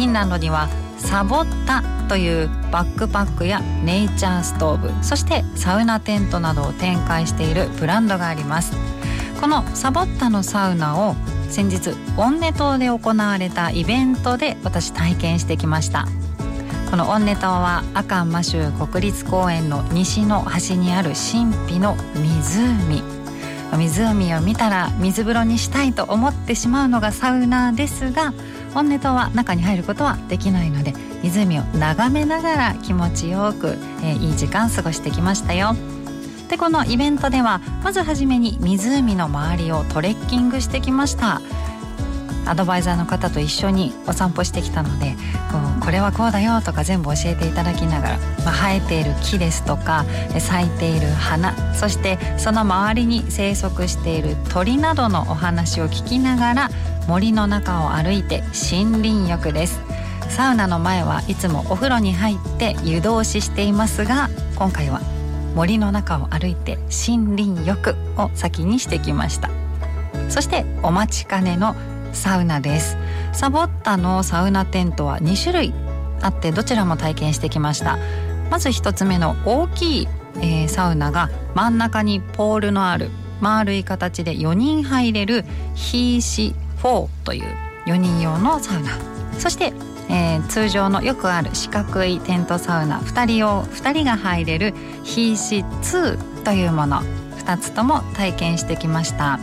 フィンランドにはサボッタというバックパックやネイチャーストーブそしてサウナテントなどを展開しているブランドがあります。このサボッタのサウナを先日オンネ島で行われたイベントで私体験してきました。このオンネ島はアカンマ州国立公園の西の端にある神秘の湖。湖を見たら水風呂にしたいと思ってしまうのがサウナですが本音とは中に入ることはできないので湖を眺めながら気持ちよく、えー、いい時間過ごしてきましたよ。でこのイベントではまずはじめに湖の周りをトレッキングしてきました。アドバイザーの方と一緒にお散歩してきたのでここれはこうだよとか全部教えていただきながら、まあ、生えている木ですとか咲いている花そしてその周りに生息している鳥などのお話を聞きながら森の中を歩いて森林浴です。サウナの前はいつもお風呂に入って湯通ししていますが今回は森の中を歩いて森林浴を先にしてきました。そしてお待ちかねのサウナです。サボッタのサウナテントは2種類あってどちらも体験してきました。まず1つ目の大きい、えー、サウナが真ん中にポールのある丸い形で4人入れるヒーシ4という4人用のサウナ。そしてえー、通常のよくある四角いテントサウナ2人用2人が入れるヒーシ2というもの。2つとも体験してきました。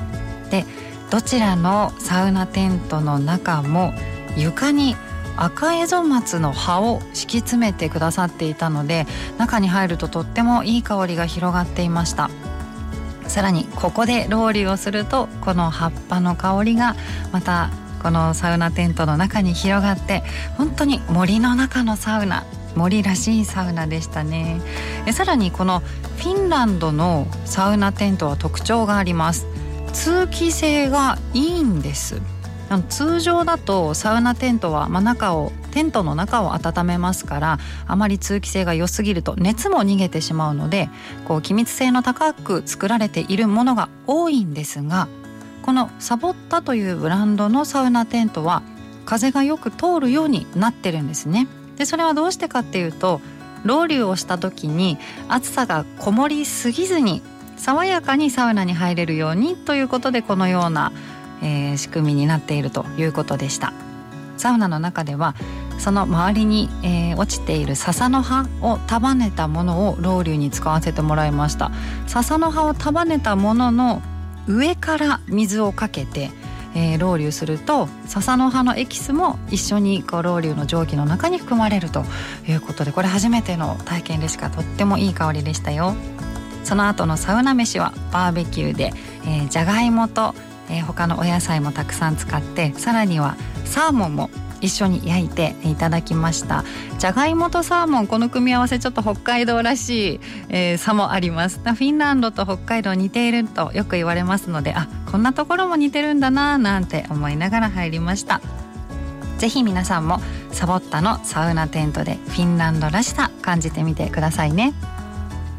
でどちらのサウナテントの中も床に赤エゾマツの葉を敷き詰めてくださっていたので中に入るととってもいい香りが広がっていました。さらにここでロウリュをするとこの葉っぱの香りがまたこのサウナテントの中に広がって本当に森の中のサウナ森らしいサウナでしたね。えさらにこのフィンランドのサウナテントは特徴があります。通気性がいいんです。通常だとサウナテントは、まあ、中をテントの中を温めますからあまり通気性が良すぎると熱も逃げてしまうのでこう気密性の高く作られているものが多いんですがこのサボッタというブランドのサウナテントは風がよく通るようになってるんですね。でそれはどうしてかっていうとロウリュをした時に暑さがこもりすぎずに爽やかにサウナに入れるようにということでこのような、えー、仕組みになっているということでした。サウナの中ではその周りに、えー、落ちている笹の葉を束ねたものをロウリュに使わせてもらいました。笹の葉を束ねたものの上から水をかけて、え、ロウリュすると笹の葉のエキスも一緒にこうロウリュの蒸気の中に含まれるということでこれ初めての体験でしかとってもいい香りでしたよ。その後のサウナ飯はバーベキューで、えー、じゃがいもと、えー、他のお野菜もたくさん使ってさらにはサーモンも一緒に焼いていただきました。じゃがいもとサーモンこの組み合わせちょっと北海道らしい、えー、差もあります。フィンランドと北海道似ているとよく言われますのであこんなところも似てるんだななんて思いながら入りました。ぜひ皆さんもサボッタのサウナテントでフィンランドらしさ感じてみてくださいね。